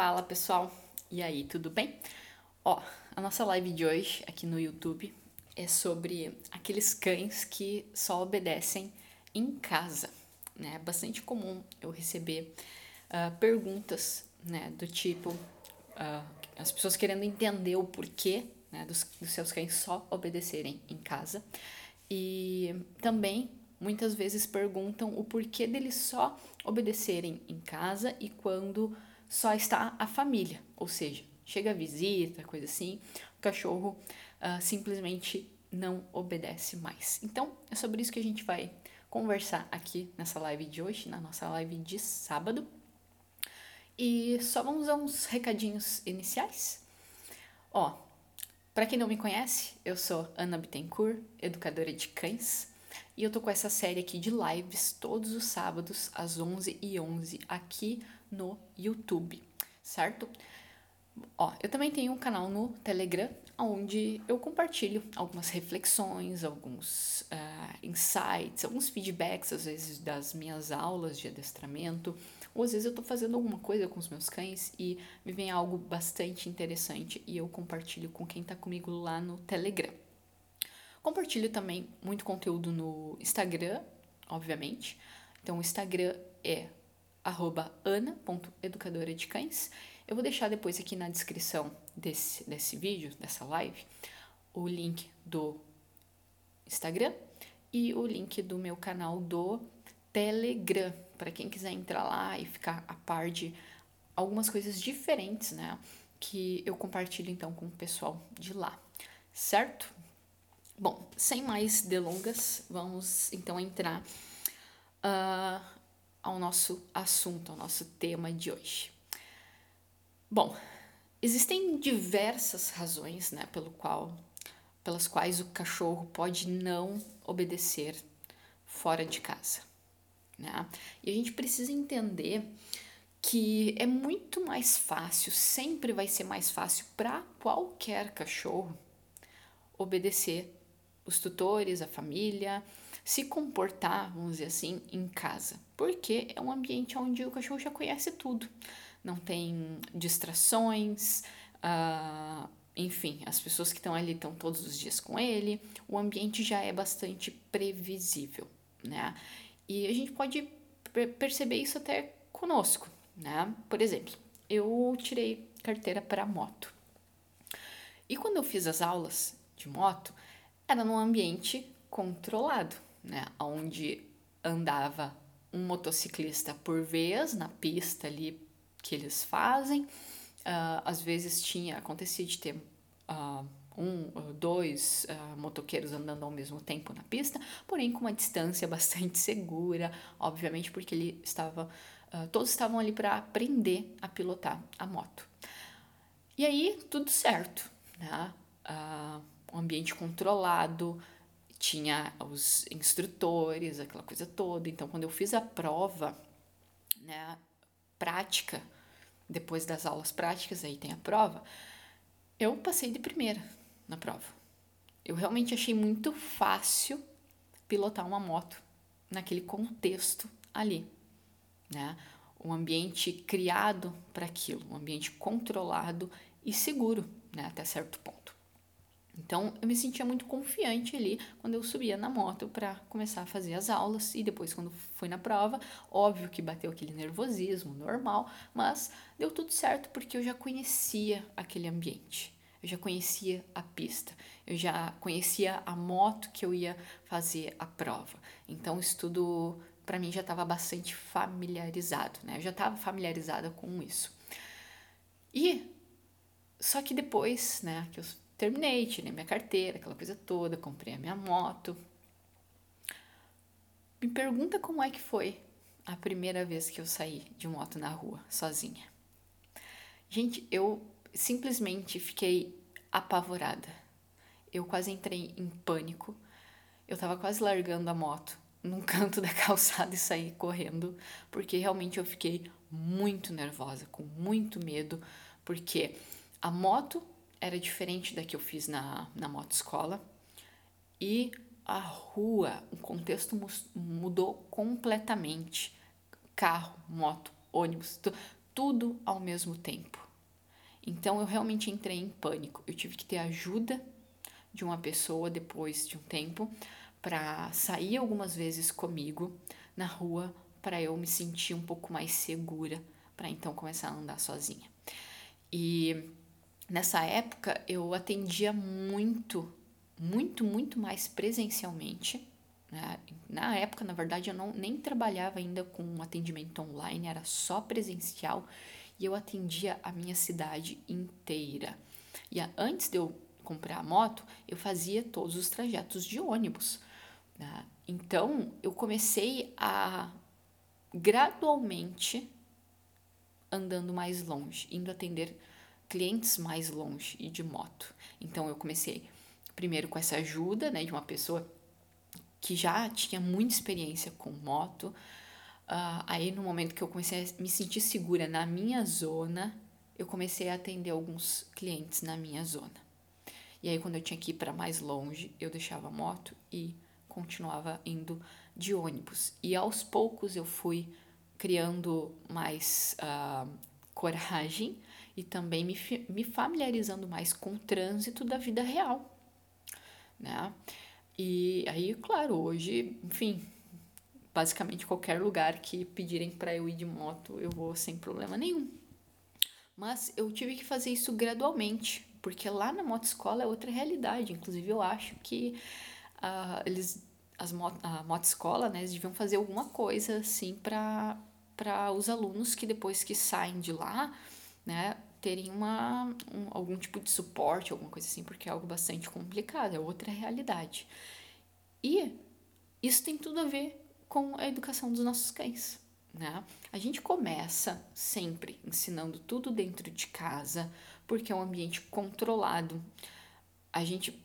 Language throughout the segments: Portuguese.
Fala pessoal, e aí, tudo bem? Ó, a nossa live de hoje aqui no YouTube é sobre aqueles cães que só obedecem em casa, né? É bastante comum eu receber uh, perguntas, né, do tipo uh, as pessoas querendo entender o porquê né, dos, dos seus cães só obedecerem em casa e também muitas vezes perguntam o porquê deles só obedecerem em casa e quando só está a família, ou seja, chega a visita, coisa assim, o cachorro uh, simplesmente não obedece mais. Então, é sobre isso que a gente vai conversar aqui nessa live de hoje, na nossa live de sábado. E só vamos a uns recadinhos iniciais. Ó, para quem não me conhece, eu sou Ana Bittencourt, educadora de cães, e eu tô com essa série aqui de lives todos os sábados às 11h11 aqui no YouTube, certo? Ó, eu também tenho um canal no Telegram, onde eu compartilho algumas reflexões, alguns uh, insights, alguns feedbacks, às vezes, das minhas aulas de adestramento, ou às vezes eu tô fazendo alguma coisa com os meus cães e me vem algo bastante interessante e eu compartilho com quem tá comigo lá no Telegram. Compartilho também muito conteúdo no Instagram, obviamente. Então, o Instagram é arroba ana.educadora de cães. Eu vou deixar depois aqui na descrição desse, desse vídeo, dessa live, o link do Instagram e o link do meu canal do Telegram, para quem quiser entrar lá e ficar a par de algumas coisas diferentes, né? Que eu compartilho então com o pessoal de lá, certo? Bom, sem mais delongas, vamos então entrar uh, ao nosso assunto, ao nosso tema de hoje. Bom, existem diversas razões, né, pelo qual, pelas quais o cachorro pode não obedecer fora de casa, né? E a gente precisa entender que é muito mais fácil, sempre vai ser mais fácil para qualquer cachorro obedecer os tutores, a família, se comportar, vamos dizer assim, em casa. Porque é um ambiente onde o cachorro já conhece tudo. Não tem distrações, uh, enfim, as pessoas que estão ali estão todos os dias com ele, o ambiente já é bastante previsível, né? E a gente pode perceber isso até conosco, né? Por exemplo, eu tirei carteira para moto. E quando eu fiz as aulas de moto, era num ambiente controlado, né? Onde andava um motociclista por vez na pista ali que eles fazem. Uh, às vezes tinha, acontecia de ter uh, um, dois uh, motoqueiros andando ao mesmo tempo na pista, porém com uma distância bastante segura, obviamente porque ele estava, todos estavam ali para aprender a pilotar a moto. E aí tudo certo, né? um ambiente controlado, tinha os instrutores, aquela coisa toda. Então, quando eu fiz a prova, né, prática, depois das aulas práticas, aí tem a prova, eu passei de primeira na prova. Eu realmente achei muito fácil pilotar uma moto naquele contexto ali, né? Um ambiente criado para aquilo, um ambiente controlado e seguro, né, até certo ponto. Então, eu me sentia muito confiante ali quando eu subia na moto para começar a fazer as aulas e depois quando fui na prova, óbvio que bateu aquele nervosismo normal, mas deu tudo certo porque eu já conhecia aquele ambiente. Eu já conhecia a pista, eu já conhecia a moto que eu ia fazer a prova. Então, isso tudo para mim já estava bastante familiarizado, né? Eu já estava familiarizada com isso. E só que depois, né, que eu terminei, tirei minha carteira, aquela coisa toda, comprei a minha moto. Me pergunta como é que foi a primeira vez que eu saí de moto na rua, sozinha. Gente, eu simplesmente fiquei apavorada. Eu quase entrei em pânico. Eu tava quase largando a moto num canto da calçada e saí correndo, porque realmente eu fiquei muito nervosa, com muito medo, porque a moto era diferente da que eu fiz na, na motoescola. E a rua, o contexto mudou completamente. Carro, moto, ônibus, tu, tudo ao mesmo tempo. Então eu realmente entrei em pânico. Eu tive que ter ajuda de uma pessoa depois de um tempo para sair algumas vezes comigo na rua para eu me sentir um pouco mais segura para então começar a andar sozinha. E nessa época eu atendia muito, muito, muito mais presencialmente. Né? Na época, na verdade, eu não, nem trabalhava ainda com atendimento online, era só presencial e eu atendia a minha cidade inteira. E antes de eu comprar a moto, eu fazia todos os trajetos de ônibus. Né? Então, eu comecei a gradualmente andando mais longe, indo atender clientes mais longe e de moto. Então, eu comecei primeiro com essa ajuda né, de uma pessoa que já tinha muita experiência com moto. Uh, aí, no momento que eu comecei a me sentir segura na minha zona, eu comecei a atender alguns clientes na minha zona. E aí, quando eu tinha que ir para mais longe, eu deixava a moto e continuava indo de ônibus. E aos poucos eu fui criando mais uh, coragem e também me, me familiarizando mais com o trânsito da vida real, né? E aí, claro, hoje, enfim, basicamente qualquer lugar que pedirem para eu ir de moto, eu vou sem problema nenhum. Mas eu tive que fazer isso gradualmente, porque lá na motoescola é outra realidade. Inclusive, eu acho que uh, eles, as mot a motoescola, né, eles deviam fazer alguma coisa assim para os alunos que depois que saem de lá, né, terem uma, um, algum tipo de suporte, alguma coisa assim, porque é algo bastante complicado, é outra realidade. E isso tem tudo a ver com a educação dos nossos cães. Né? A gente começa sempre ensinando tudo dentro de casa, porque é um ambiente controlado. A gente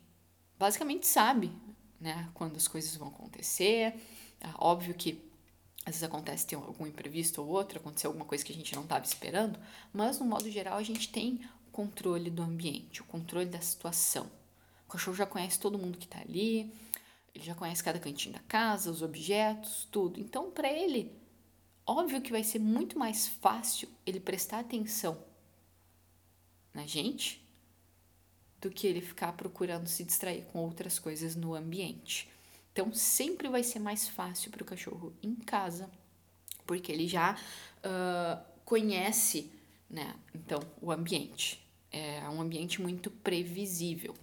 basicamente sabe né, quando as coisas vão acontecer. É óbvio que às vezes acontece ter algum imprevisto ou outro, acontecer alguma coisa que a gente não estava esperando, mas no modo geral a gente tem o controle do ambiente, o controle da situação. O cachorro já conhece todo mundo que está ali, ele já conhece cada cantinho da casa, os objetos, tudo. Então, para ele, óbvio que vai ser muito mais fácil ele prestar atenção na gente do que ele ficar procurando se distrair com outras coisas no ambiente. Então, sempre vai ser mais fácil para o cachorro em casa, porque ele já uh, conhece, né? Então, o ambiente. É um ambiente muito previsível.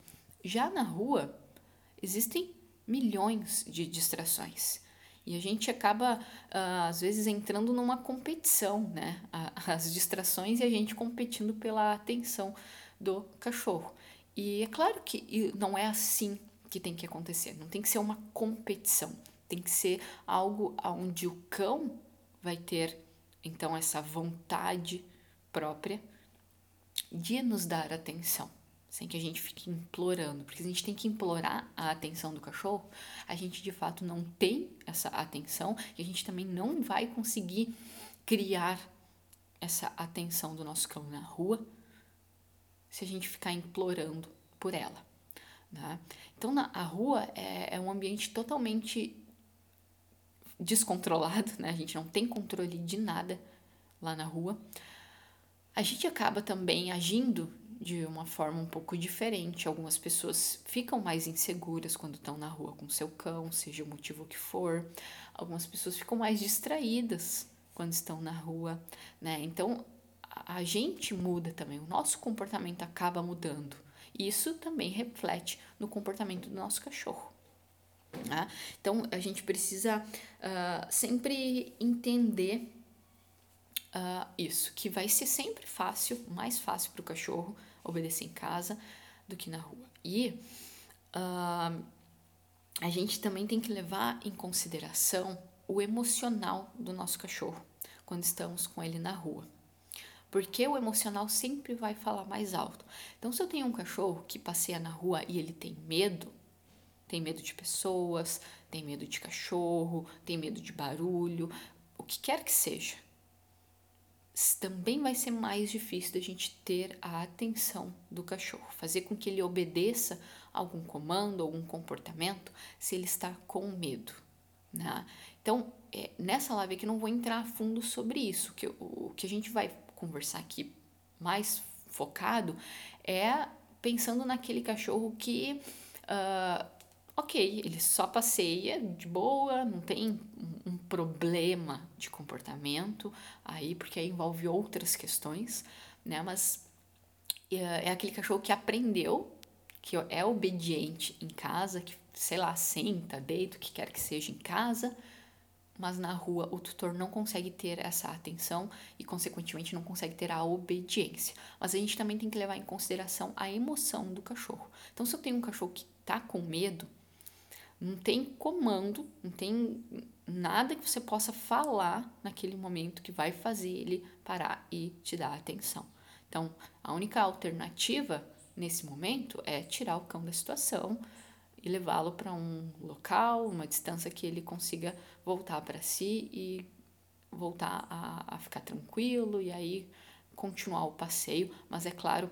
Já na rua, existem milhões de distrações. E a gente acaba, às vezes, entrando numa competição, né? As distrações e a gente competindo pela atenção do cachorro. E é claro que não é assim que tem que acontecer. Não tem que ser uma competição. Tem que ser algo onde o cão vai ter, então, essa vontade própria de nos dar atenção sem que a gente fique implorando, porque a gente tem que implorar a atenção do cachorro, a gente de fato não tem essa atenção e a gente também não vai conseguir criar essa atenção do nosso cão na rua se a gente ficar implorando por ela. Né? Então, na, a rua é, é um ambiente totalmente descontrolado, né? a gente não tem controle de nada lá na rua. A gente acaba também agindo de uma forma um pouco diferente. Algumas pessoas ficam mais inseguras quando estão na rua com seu cão, seja o motivo que for. Algumas pessoas ficam mais distraídas quando estão na rua, né? Então a gente muda também, o nosso comportamento acaba mudando. Isso também reflete no comportamento do nosso cachorro. Né? Então a gente precisa uh, sempre entender uh, isso, que vai ser sempre fácil, mais fácil para o cachorro obedecer em casa do que na rua. E uh, a gente também tem que levar em consideração o emocional do nosso cachorro quando estamos com ele na rua. Porque o emocional sempre vai falar mais alto. Então, se eu tenho um cachorro que passeia na rua e ele tem medo, tem medo de pessoas, tem medo de cachorro, tem medo de barulho, o que quer que seja, também vai ser mais difícil da gente ter a atenção do cachorro, fazer com que ele obedeça algum comando, algum comportamento, se ele está com medo. Né? Então, é, nessa live aqui não vou entrar a fundo sobre isso, que o, o que a gente vai conversar aqui mais focado é pensando naquele cachorro que, uh, ok, ele só passeia de boa, não tem um, problema de comportamento aí, porque aí envolve outras questões, né? Mas uh, é aquele cachorro que aprendeu, que é obediente em casa, que, sei lá, senta, deita, o que quer que seja em casa, mas na rua o tutor não consegue ter essa atenção e, consequentemente, não consegue ter a obediência. Mas a gente também tem que levar em consideração a emoção do cachorro. Então, se eu tenho um cachorro que tá com medo, não tem comando, não tem nada que você possa falar naquele momento que vai fazer ele parar e te dar atenção. Então, a única alternativa nesse momento é tirar o cão da situação, e levá-lo para um local, uma distância que ele consiga voltar para si e voltar a, a ficar tranquilo e aí continuar o passeio. Mas é claro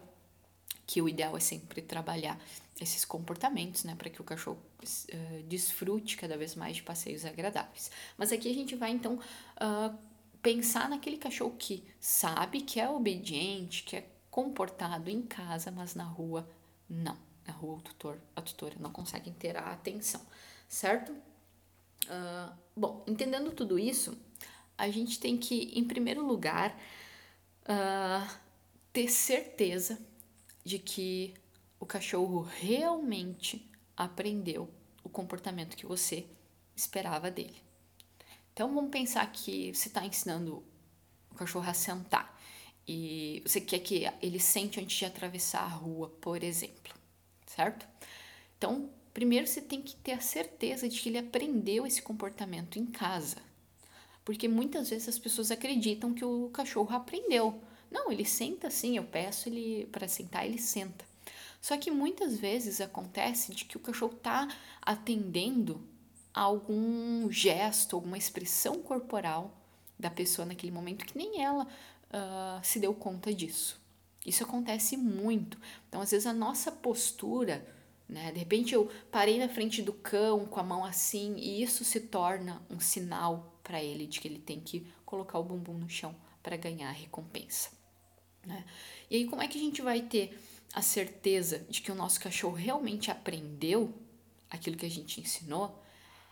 que o ideal é sempre trabalhar esses comportamentos, né, para que o cachorro uh, desfrute cada vez mais de passeios agradáveis. Mas aqui a gente vai então uh, pensar naquele cachorro que sabe que é obediente, que é comportado em casa, mas na rua não a rua, o tutor, a tutora não conseguem ter a atenção, certo? Uh, bom, entendendo tudo isso, a gente tem que, em primeiro lugar, uh, ter certeza de que o cachorro realmente aprendeu o comportamento que você esperava dele. Então vamos pensar que você está ensinando o cachorro a sentar e você quer que ele sente antes de atravessar a rua, por exemplo certo? Então, primeiro você tem que ter a certeza de que ele aprendeu esse comportamento em casa. Porque muitas vezes as pessoas acreditam que o cachorro aprendeu. Não, ele senta assim, eu peço ele para sentar, ele senta. Só que muitas vezes acontece de que o cachorro está atendendo a algum gesto, alguma expressão corporal da pessoa naquele momento que nem ela uh, se deu conta disso. Isso acontece muito. Então, às vezes, a nossa postura, né? De repente, eu parei na frente do cão com a mão assim, e isso se torna um sinal para ele de que ele tem que colocar o bumbum no chão para ganhar a recompensa. Né? E aí, como é que a gente vai ter a certeza de que o nosso cachorro realmente aprendeu aquilo que a gente ensinou?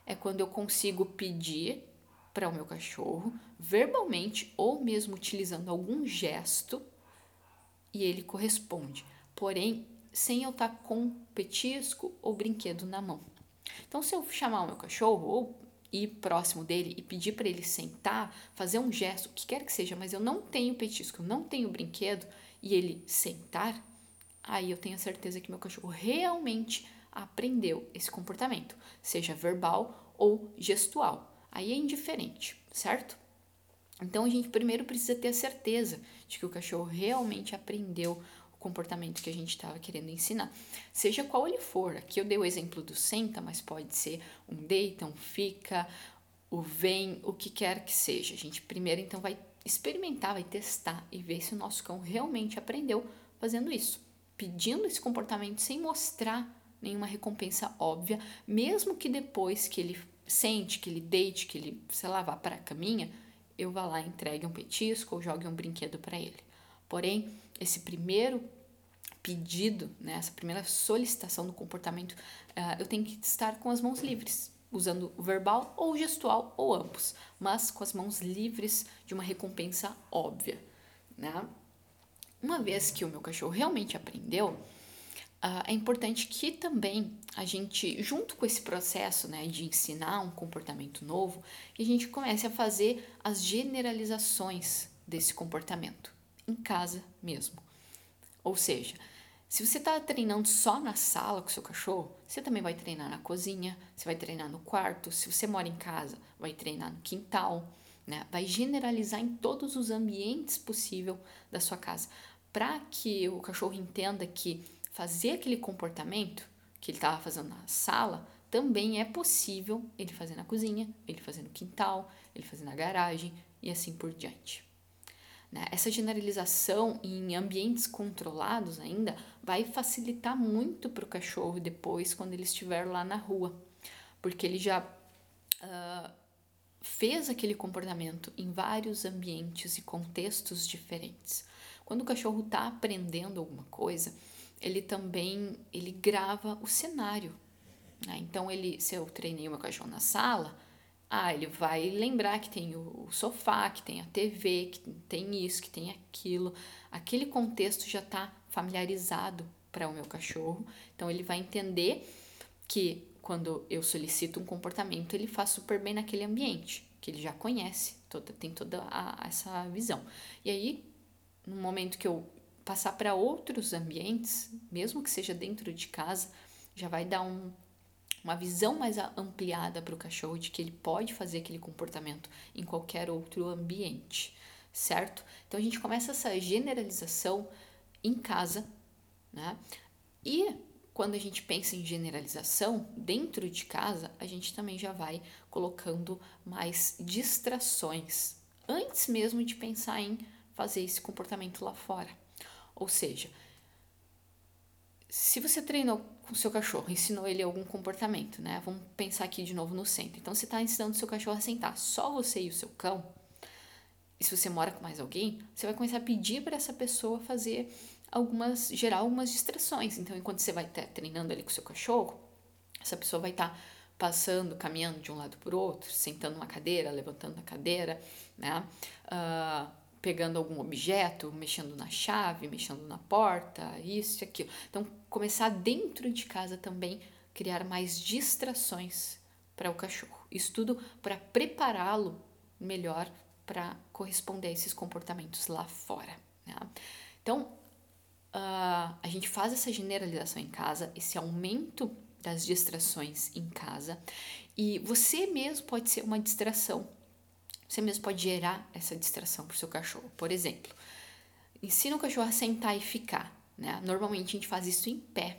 É quando eu consigo pedir para o meu cachorro, verbalmente ou mesmo utilizando algum gesto, e ele corresponde, porém sem eu estar com petisco ou brinquedo na mão. Então, se eu chamar o meu cachorro ou ir próximo dele e pedir para ele sentar, fazer um gesto, o que quer que seja, mas eu não tenho petisco, eu não tenho brinquedo e ele sentar, aí eu tenho certeza que meu cachorro realmente aprendeu esse comportamento, seja verbal ou gestual. Aí é indiferente, certo? Então a gente primeiro precisa ter a certeza de que o cachorro realmente aprendeu o comportamento que a gente estava querendo ensinar, seja qual ele for. Aqui eu dei o exemplo do senta, mas pode ser um deita, um fica, o vem, o que quer que seja. A gente primeiro então vai experimentar, vai testar e ver se o nosso cão realmente aprendeu fazendo isso, pedindo esse comportamento sem mostrar nenhuma recompensa óbvia, mesmo que depois que ele sente, que ele deite, que ele, sei lá, vá para a caminha, eu vá lá, entregue um petisco ou jogue um brinquedo para ele. Porém, esse primeiro pedido, né, essa primeira solicitação do comportamento, uh, eu tenho que estar com as mãos livres, usando o verbal ou gestual ou ambos, mas com as mãos livres de uma recompensa óbvia. Né? Uma vez que o meu cachorro realmente aprendeu, Uh, é importante que também a gente, junto com esse processo né, de ensinar um comportamento novo, a gente comece a fazer as generalizações desse comportamento, em casa mesmo. Ou seja, se você está treinando só na sala com seu cachorro, você também vai treinar na cozinha, você vai treinar no quarto, se você mora em casa, vai treinar no quintal, né? vai generalizar em todos os ambientes possível da sua casa, para que o cachorro entenda que fazer aquele comportamento que ele estava fazendo na sala, também é possível ele fazer na cozinha, ele fazer no quintal, ele fazer na garagem e assim por diante. Né? Essa generalização em ambientes controlados ainda vai facilitar muito para o cachorro depois, quando ele estiver lá na rua, porque ele já uh, fez aquele comportamento em vários ambientes e contextos diferentes. Quando o cachorro está aprendendo alguma coisa, ele também ele grava o cenário. Né? Então, ele, se eu treinei meu cachorro na sala, ah, ele vai lembrar que tem o sofá, que tem a TV, que tem isso, que tem aquilo. Aquele contexto já está familiarizado para o meu cachorro. Então ele vai entender que quando eu solicito um comportamento, ele faz super bem naquele ambiente, que ele já conhece, toda, tem toda a, essa visão. E aí, no momento que eu passar para outros ambientes, mesmo que seja dentro de casa, já vai dar um uma visão mais ampliada para o cachorro de que ele pode fazer aquele comportamento em qualquer outro ambiente, certo? Então a gente começa essa generalização em casa, né? E quando a gente pensa em generalização dentro de casa, a gente também já vai colocando mais distrações antes mesmo de pensar em fazer esse comportamento lá fora. Ou seja, se você treinou com seu cachorro, ensinou ele algum comportamento, né? Vamos pensar aqui de novo no centro. Então, você está ensinando seu cachorro a sentar, só você e o seu cão. E se você mora com mais alguém, você vai começar a pedir para essa pessoa fazer algumas, gerar algumas distrações. Então, enquanto você vai estar treinando ali com seu cachorro, essa pessoa vai estar tá passando, caminhando de um lado para o outro, sentando numa cadeira, levantando a cadeira, né? Uh, pegando algum objeto, mexendo na chave, mexendo na porta, isso e aquilo. Então, começar dentro de casa também criar mais distrações para o cachorro. Isso tudo para prepará-lo melhor para corresponder a esses comportamentos lá fora. Né? Então, uh, a gente faz essa generalização em casa, esse aumento das distrações em casa, e você mesmo pode ser uma distração você mesmo pode gerar essa distração para o seu cachorro. Por exemplo, ensina o cachorro a sentar e ficar. Né? Normalmente a gente faz isso em pé.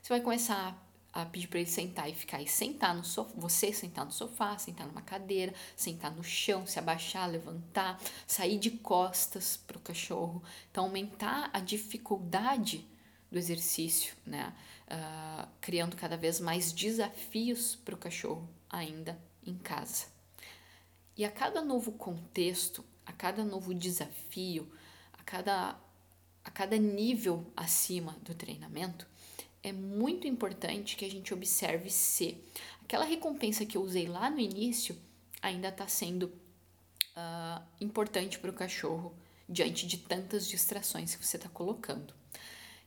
Você vai começar a pedir para ele sentar e ficar e sentar no sofá, você sentar no sofá, sentar numa cadeira, sentar no chão, se abaixar, levantar, sair de costas para o cachorro. Então, aumentar a dificuldade do exercício, né? Uh, criando cada vez mais desafios para o cachorro ainda em casa. E a cada novo contexto, a cada novo desafio, a cada, a cada nível acima do treinamento, é muito importante que a gente observe se aquela recompensa que eu usei lá no início ainda está sendo uh, importante para o cachorro diante de tantas distrações que você está colocando.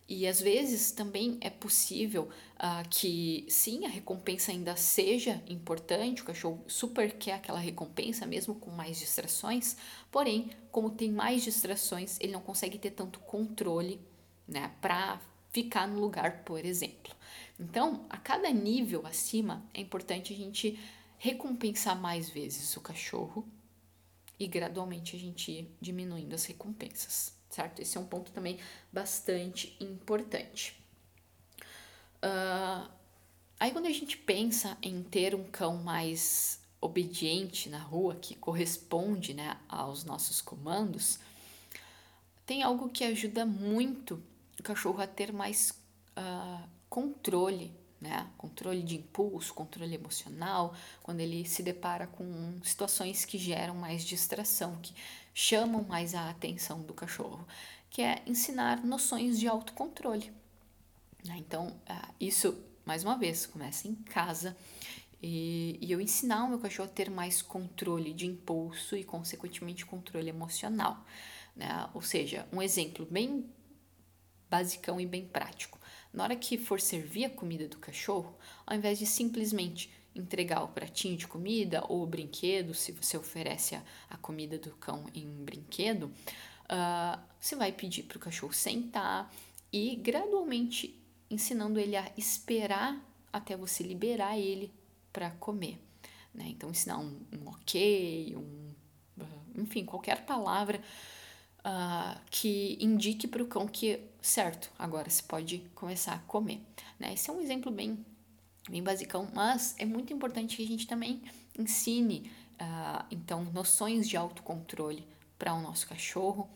E às vezes também é possível uh, que sim, a recompensa ainda seja importante, o cachorro super quer aquela recompensa, mesmo com mais distrações, porém, como tem mais distrações, ele não consegue ter tanto controle né, para ficar no lugar, por exemplo. Então, a cada nível acima, é importante a gente recompensar mais vezes o cachorro e gradualmente a gente ir diminuindo as recompensas certo? Esse é um ponto também bastante importante. Uh, aí, quando a gente pensa em ter um cão mais obediente na rua, que corresponde né, aos nossos comandos, tem algo que ajuda muito o cachorro a ter mais uh, controle, né? Controle de impulso, controle emocional, quando ele se depara com situações que geram mais distração, que chamam mais a atenção do cachorro, que é ensinar noções de autocontrole. Né? Então, ah, isso, mais uma vez, começa em casa e, e eu ensinar o meu cachorro a ter mais controle de impulso e, consequentemente, controle emocional. Né? Ou seja, um exemplo bem basicão e bem prático. Na hora que for servir a comida do cachorro, ao invés de simplesmente entregar o pratinho de comida ou o brinquedo, se você oferece a, a comida do cão em um brinquedo, uh, você vai pedir para o cachorro sentar e gradualmente ensinando ele a esperar até você liberar ele para comer. Né? Então, ensinar um, um ok, um, enfim, qualquer palavra uh, que indique para o cão que, certo, agora você pode começar a comer. Né? Esse é um exemplo bem bem basicão, mas é muito importante que a gente também ensine, uh, então, noções de autocontrole para o nosso cachorro,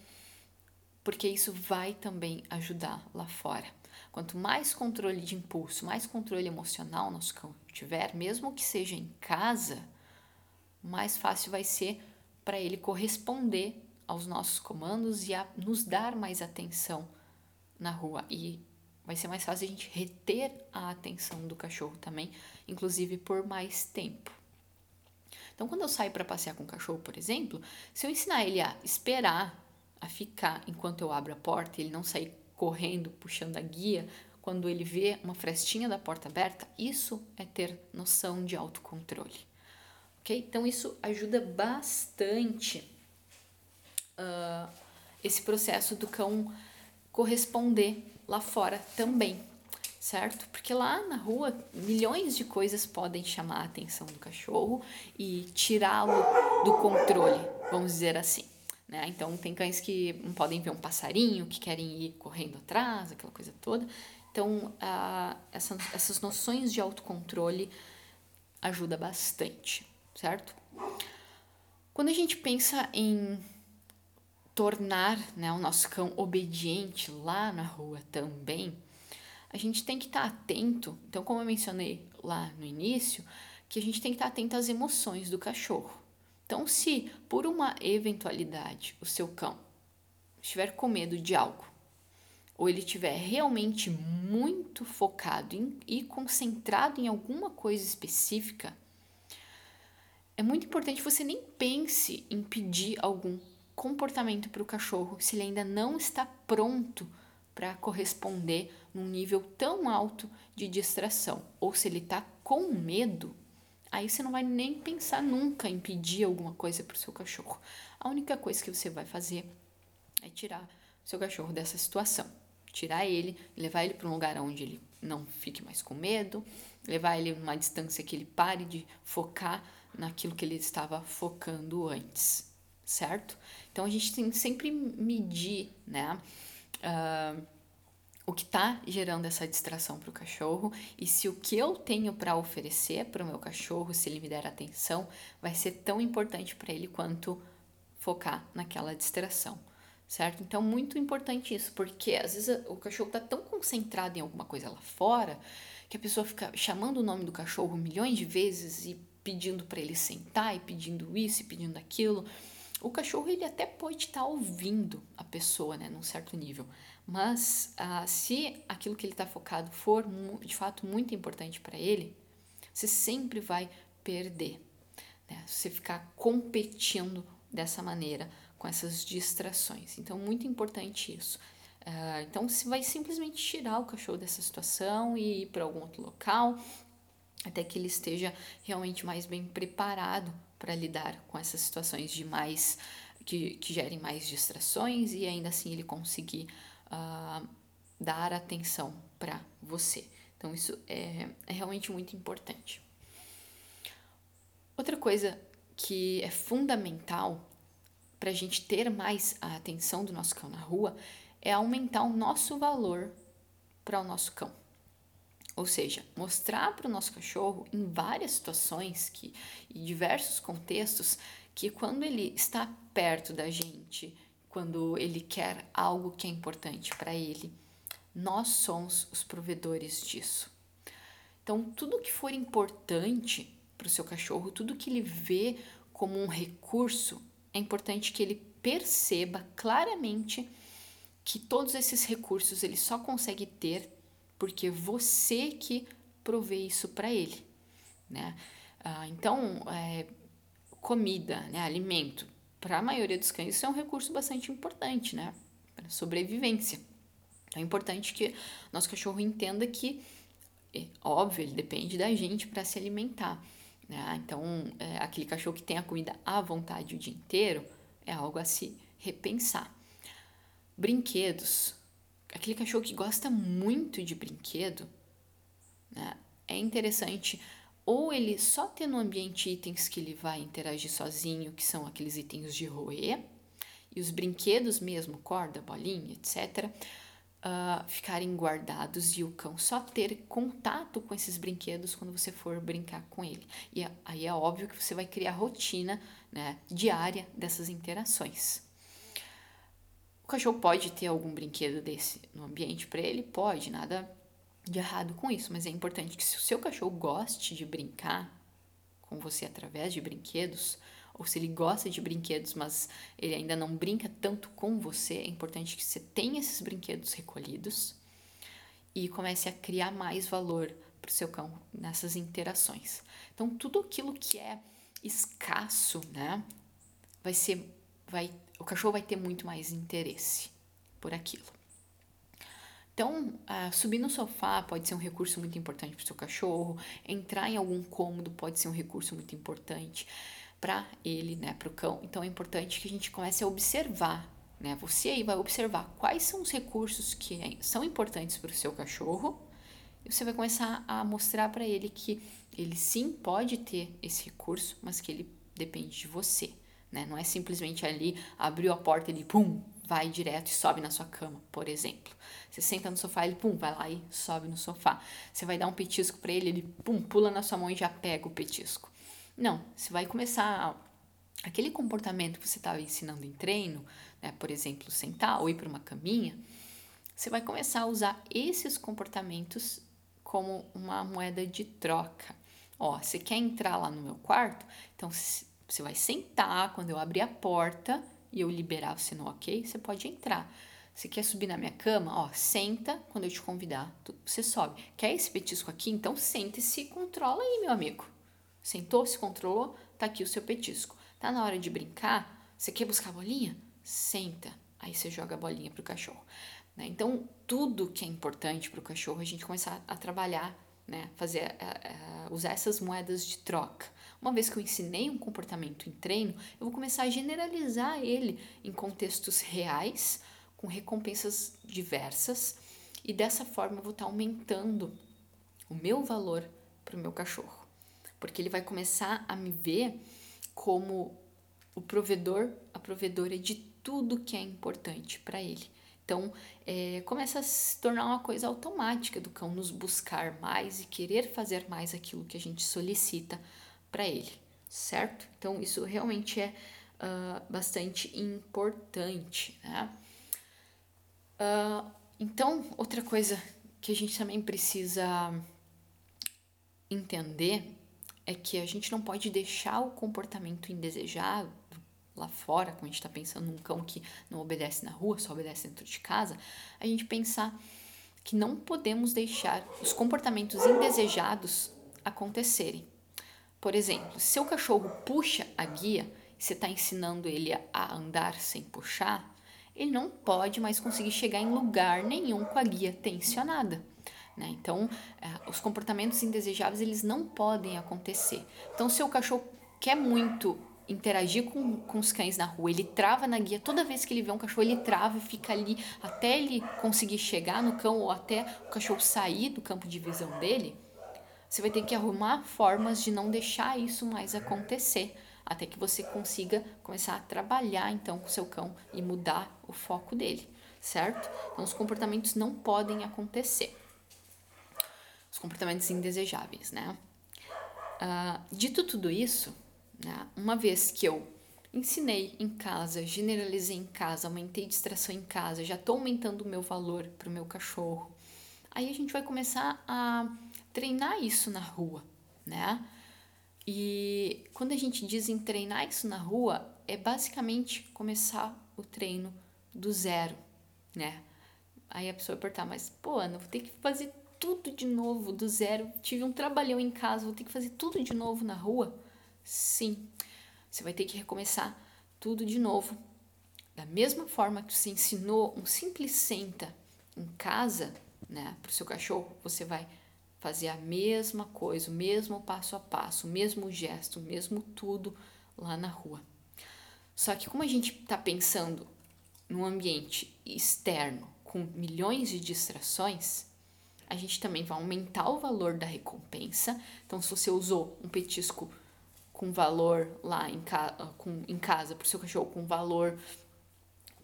porque isso vai também ajudar lá fora. Quanto mais controle de impulso, mais controle emocional nosso cão tiver, mesmo que seja em casa, mais fácil vai ser para ele corresponder aos nossos comandos e a nos dar mais atenção na rua. E vai ser mais fácil a gente reter a atenção do cachorro também, inclusive por mais tempo. Então, quando eu saio para passear com o cachorro, por exemplo, se eu ensinar ele a esperar, a ficar enquanto eu abro a porta, ele não sair correndo, puxando a guia, quando ele vê uma frestinha da porta aberta, isso é ter noção de autocontrole. Ok? Então, isso ajuda bastante uh, esse processo do cão corresponder lá fora também, certo? Porque lá na rua milhões de coisas podem chamar a atenção do cachorro e tirá-lo do controle, vamos dizer assim. Né? Então, tem cães que não podem ver um passarinho, que querem ir correndo atrás, aquela coisa toda. Então, essa, essas noções de autocontrole ajuda bastante, certo? Quando a gente pensa em tornar né, o nosso cão obediente lá na rua também, a gente tem que estar atento. Então, como eu mencionei lá no início, que a gente tem que estar atento às emoções do cachorro. Então, se por uma eventualidade o seu cão estiver com medo de algo ou ele estiver realmente muito focado em, e concentrado em alguma coisa específica, é muito importante você nem pense em pedir algum comportamento para o cachorro se ele ainda não está pronto para corresponder num nível tão alto de distração, ou se ele está com medo, aí você não vai nem pensar nunca em pedir alguma coisa para o seu cachorro. A única coisa que você vai fazer é tirar seu cachorro dessa situação tirar ele, levar ele para um lugar onde ele não fique mais com medo, levar ele numa distância que ele pare de focar naquilo que ele estava focando antes, certo? Então a gente tem que sempre medir, né? Uh, o que está gerando essa distração para o cachorro e se o que eu tenho para oferecer para o meu cachorro, se ele me der atenção, vai ser tão importante para ele quanto focar naquela distração certo? Então, muito importante isso, porque às vezes o cachorro está tão concentrado em alguma coisa lá fora que a pessoa fica chamando o nome do cachorro milhões de vezes e pedindo para ele sentar e pedindo isso e pedindo aquilo. O cachorro ele até pode estar tá ouvindo a pessoa, né, num certo nível, mas ah, se aquilo que ele está focado for de fato muito importante para ele, você sempre vai perder. Né? Você ficar competindo dessa maneira com essas distrações. Então, muito importante isso. Uh, então, você vai simplesmente tirar o cachorro dessa situação e ir para algum outro local, até que ele esteja realmente mais bem preparado para lidar com essas situações de mais que, que gerem mais distrações e ainda assim ele conseguir uh, dar atenção para você. Então, isso é, é realmente muito importante. Outra coisa que é fundamental para a gente ter mais a atenção do nosso cão na rua é aumentar o nosso valor para o nosso cão. Ou seja, mostrar para o nosso cachorro em várias situações que, e diversos contextos que quando ele está perto da gente, quando ele quer algo que é importante para ele, nós somos os provedores disso. Então, tudo que for importante para o seu cachorro, tudo que ele vê como um recurso, é importante que ele perceba claramente que todos esses recursos ele só consegue ter porque você que provê isso para ele, né? Ah, então, é, comida, né, alimento, para a maioria dos cães isso é um recurso bastante importante, né? Para sobrevivência. Então, é importante que nosso cachorro entenda que, é, óbvio, ele depende da gente para se alimentar. Né? Então, é, aquele cachorro que tem a comida à vontade o dia inteiro é algo a se repensar. Brinquedos. Aquele cachorro que gosta muito de brinquedo, né? é interessante ou ele só ter no ambiente itens que ele vai interagir sozinho, que são aqueles itens de roer, e os brinquedos mesmo, corda, bolinha, etc., uh, ficarem guardados e o cão só ter contato com esses brinquedos quando você for brincar com ele. E aí é óbvio que você vai criar rotina né, diária dessas interações. O cachorro pode ter algum brinquedo desse no ambiente para ele? Pode, nada de errado com isso, mas é importante que se o seu cachorro goste de brincar com você através de brinquedos, ou se ele gosta de brinquedos, mas ele ainda não brinca tanto com você, é importante que você tenha esses brinquedos recolhidos e comece a criar mais valor para o seu cão nessas interações. Então, tudo aquilo que é escasso, né, vai ser, vai, o cachorro vai ter muito mais interesse por aquilo. Então, uh, subir no sofá pode ser um recurso muito importante para o seu cachorro, entrar em algum cômodo pode ser um recurso muito importante para ele, né, para o cão. Então, é importante que a gente comece a observar, né? Você aí vai observar quais são os recursos que é, são importantes para o seu cachorro e você vai começar a mostrar para ele que ele sim pode ter esse recurso, mas que ele depende de você, né? Não é simplesmente ali abriu a porta e ele pum, vai direto e sobe na sua cama, por exemplo. Você senta no sofá, ele pum, vai lá e sobe no sofá. Você vai dar um petisco para ele, ele pum, pula na sua mão e já pega o petisco. Não, você vai começar aquele comportamento que você estava ensinando em treino, né, por exemplo, sentar ou ir para uma caminha, você vai começar a usar esses comportamentos como uma moeda de troca. Ó, você quer entrar lá no meu quarto? Então você vai sentar quando eu abrir a porta e eu liberar você no ok, você pode entrar. Você quer subir na minha cama? Ó, senta quando eu te convidar, você sobe. Quer esse petisco aqui? Então senta e se controla aí, meu amigo. Sentou, se controlou, tá aqui o seu petisco. Tá na hora de brincar? Você quer buscar a bolinha? Senta. Aí você joga a bolinha pro cachorro. Né? Então, tudo que é importante para o cachorro, a gente começar a trabalhar, né? fazer, a, a, usar essas moedas de troca. Uma vez que eu ensinei um comportamento em treino, eu vou começar a generalizar ele em contextos reais, com recompensas diversas, e dessa forma eu vou estar aumentando o meu valor para o meu cachorro, porque ele vai começar a me ver como o provedor, a provedora de tudo que é importante para ele. Então, é, começa a se tornar uma coisa automática do cão nos buscar mais e querer fazer mais aquilo que a gente solicita para ele, certo? Então, isso realmente é uh, bastante importante, né? Uh, então, outra coisa que a gente também precisa entender é que a gente não pode deixar o comportamento indesejado lá fora, quando a gente está pensando num cão que não obedece na rua, só obedece dentro de casa, a gente pensar que não podemos deixar os comportamentos indesejados acontecerem. Por exemplo, se seu cachorro puxa a guia você está ensinando ele a andar sem puxar, ele não pode mais conseguir chegar em lugar nenhum com a guia tensionada. Né? Então, é, os comportamentos indesejáveis eles não podem acontecer. Então, se o cachorro quer muito interagir com, com os cães na rua, ele trava na guia, toda vez que ele vê um cachorro, ele trava e fica ali até ele conseguir chegar no cão ou até o cachorro sair do campo de visão dele, você vai ter que arrumar formas de não deixar isso mais acontecer, até que você consiga começar a trabalhar então com seu cão e mudar o foco dele, certo? Então os comportamentos não podem acontecer. Os comportamentos indesejáveis, né? Uh, dito tudo isso, né? Uma vez que eu ensinei em casa, generalizei em casa, aumentei distração em casa, já estou aumentando o meu valor para o meu cachorro, aí a gente vai começar a treinar isso na rua, né? E quando a gente diz em treinar isso na rua, é basicamente começar o treino do zero, né? Aí a pessoa perguntar, mas pô, Ana, vou ter que fazer tudo de novo do zero. Tive um trabalhão em casa, vou ter que fazer tudo de novo na rua. Sim, você vai ter que recomeçar tudo de novo. Da mesma forma que você ensinou um simples senta em casa, né, para o seu cachorro, você vai fazer a mesma coisa, o mesmo passo a passo, o mesmo gesto, o mesmo tudo lá na rua. Só que como a gente está pensando num ambiente externo com milhões de distrações, a gente também vai aumentar o valor da recompensa. Então, se você usou um petisco com valor lá em, ca com, em casa para o seu cachorro com valor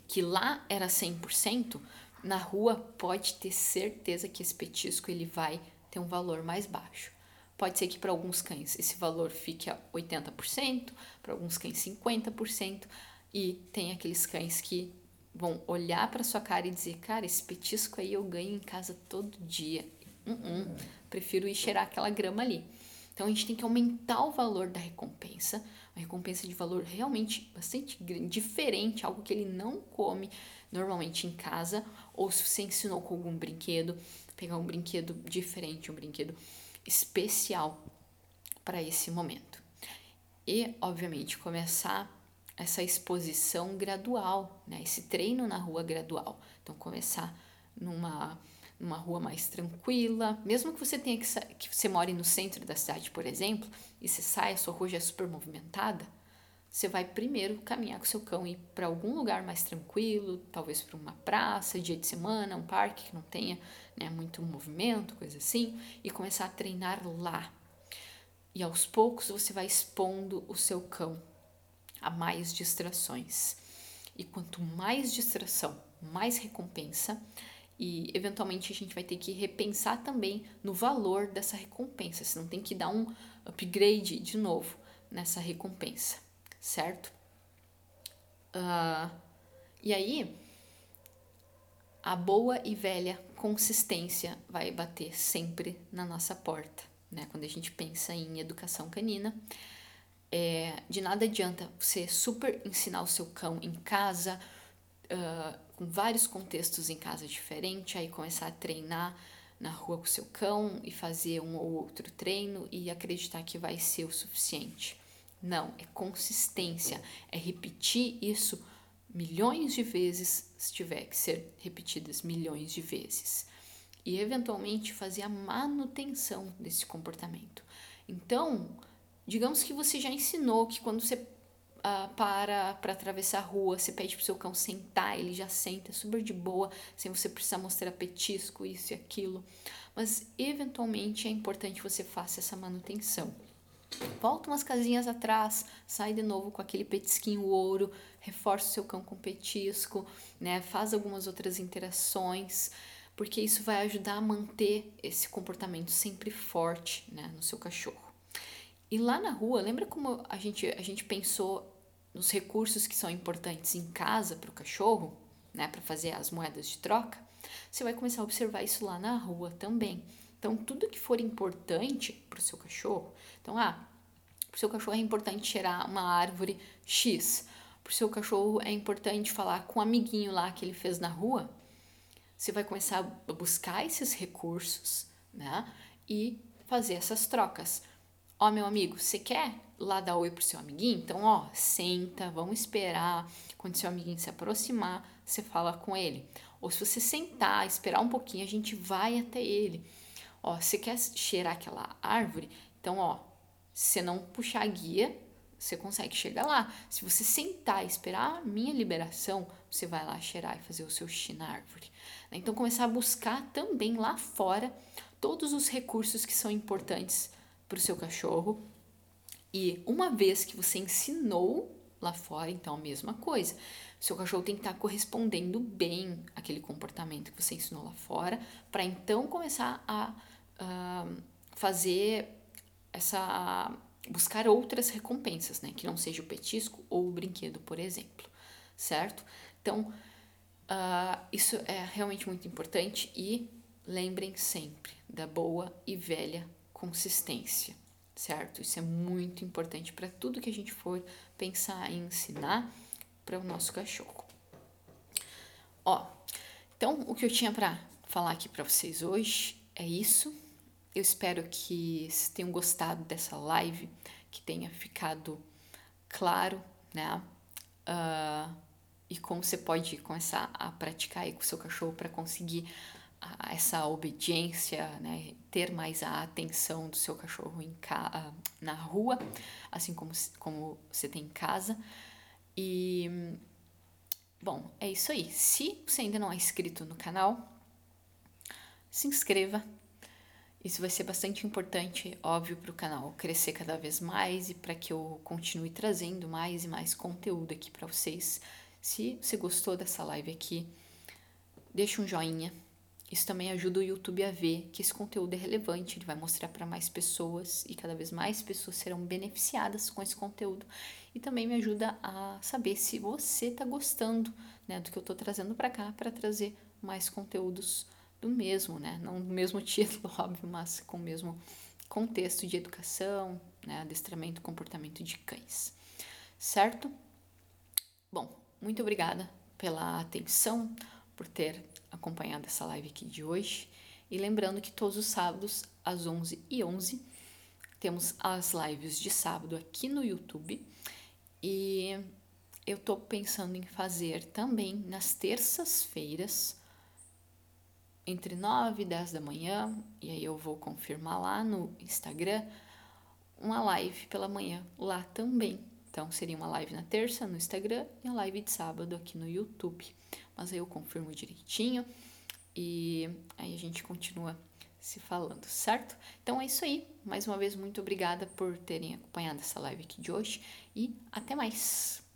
que lá era 100%, na rua pode ter certeza que esse petisco ele vai ter um valor mais baixo. Pode ser que para alguns cães esse valor fique a 80%, para alguns cães 50%, e tem aqueles cães que vão olhar para sua cara e dizer: Cara, esse petisco aí eu ganho em casa todo dia. Uh -uh, prefiro ir cheirar aquela grama ali. Então a gente tem que aumentar o valor da recompensa, uma recompensa de valor realmente bastante grande, diferente, algo que ele não come normalmente em casa, ou se você ensinou com algum brinquedo, pegar um brinquedo diferente, um brinquedo especial para esse momento. E, obviamente, começar essa exposição gradual, né? Esse treino na rua gradual. Então, começar numa numa rua mais tranquila, mesmo que você tenha que, que você more no centro da cidade, por exemplo, e você sai, a sua rua já é super movimentada, você vai primeiro caminhar com seu cão e ir para algum lugar mais tranquilo, talvez para uma praça, dia de semana, um parque que não tenha né, muito movimento, coisa assim, e começar a treinar lá. E aos poucos você vai expondo o seu cão a mais distrações. E quanto mais distração, mais recompensa, e eventualmente a gente vai ter que repensar também no valor dessa recompensa. Você não tem que dar um upgrade de novo nessa recompensa, certo? Uh, e aí, a boa e velha consistência vai bater sempre na nossa porta, né? Quando a gente pensa em educação canina, é, de nada adianta você super ensinar o seu cão em casa, uh, com vários contextos em casa diferente, aí começar a treinar na rua com seu cão e fazer um ou outro treino e acreditar que vai ser o suficiente. Não, é consistência, é repetir isso milhões de vezes, se tiver que ser repetidas milhões de vezes. E eventualmente fazer a manutenção desse comportamento. Então, digamos que você já ensinou que quando você uh, para para atravessar a rua, você pede pro seu cão sentar, ele já senta super de boa, sem você precisar mostrar petisco, isso e aquilo. Mas eventualmente é importante você faça essa manutenção. Volta umas casinhas atrás, sai de novo com aquele petisquinho ouro, reforça o seu cão com petisco, né? Faz algumas outras interações, porque isso vai ajudar a manter esse comportamento sempre forte, né, no seu cachorro. E lá na rua, lembra como a gente, a gente pensou nos recursos que são importantes em casa para o cachorro, né, para fazer as moedas de troca? Você vai começar a observar isso lá na rua também. Então, tudo que for importante para o seu cachorro, então, ah, para o seu cachorro é importante cheirar uma árvore X, para o seu cachorro é importante falar com o um amiguinho lá que ele fez na rua, você vai começar a buscar esses recursos, né, e fazer essas trocas. Ó, meu amigo, você quer lá dar oi pro seu amiguinho? Então, ó, senta, vamos esperar. Quando seu amiguinho se aproximar, você fala com ele. Ou se você sentar, esperar um pouquinho, a gente vai até ele. Ó, você quer cheirar aquela árvore? Então, ó, se não puxar a guia, você consegue chegar lá. Se você sentar e esperar a minha liberação, você vai lá cheirar e fazer o seu xixi na árvore. Então, começar a buscar também lá fora todos os recursos que são importantes para o seu cachorro. E uma vez que você ensinou lá fora, então a mesma coisa. Seu cachorro tem que estar tá correspondendo bem aquele comportamento que você ensinou lá fora, para então começar a fazer essa. buscar outras recompensas, né? Que não seja o petisco ou o brinquedo, por exemplo, certo? Então, uh, isso é realmente muito importante e lembrem sempre da boa e velha consistência, certo? Isso é muito importante para tudo que a gente for pensar em ensinar para o nosso cachorro. Ó, então o que eu tinha para falar aqui para vocês hoje é isso. Eu espero que vocês tenham gostado dessa live, que tenha ficado claro, né? Uh, e como você pode começar a praticar aí com o seu cachorro para conseguir essa obediência, né, ter mais a atenção do seu cachorro em ca ah, na rua, assim como, como você tem em casa. E, bom, é isso aí. Se você ainda não é inscrito no canal, se inscreva. Isso vai ser bastante importante, óbvio, para o canal crescer cada vez mais e para que eu continue trazendo mais e mais conteúdo aqui para vocês. Se você gostou dessa live aqui, deixa um joinha isso também ajuda o YouTube a ver que esse conteúdo é relevante, ele vai mostrar para mais pessoas e cada vez mais pessoas serão beneficiadas com esse conteúdo. E também me ajuda a saber se você está gostando né, do que eu estou trazendo para cá, para trazer mais conteúdos do mesmo, né? Não do mesmo título, óbvio, mas com o mesmo contexto de educação, né, adestramento, comportamento de cães, certo? Bom, muito obrigada pela atenção, por ter acompanhado essa live aqui de hoje. E lembrando que todos os sábados, às 11 e 11 temos as lives de sábado aqui no YouTube. E eu tô pensando em fazer também nas terças-feiras, entre 9 e 10 da manhã, e aí eu vou confirmar lá no Instagram, uma live pela manhã lá também. Então seria uma live na terça no Instagram e a live de sábado aqui no YouTube. Mas aí eu confirmo direitinho e aí a gente continua se falando, certo? Então é isso aí. Mais uma vez, muito obrigada por terem acompanhado essa live aqui de hoje e até mais!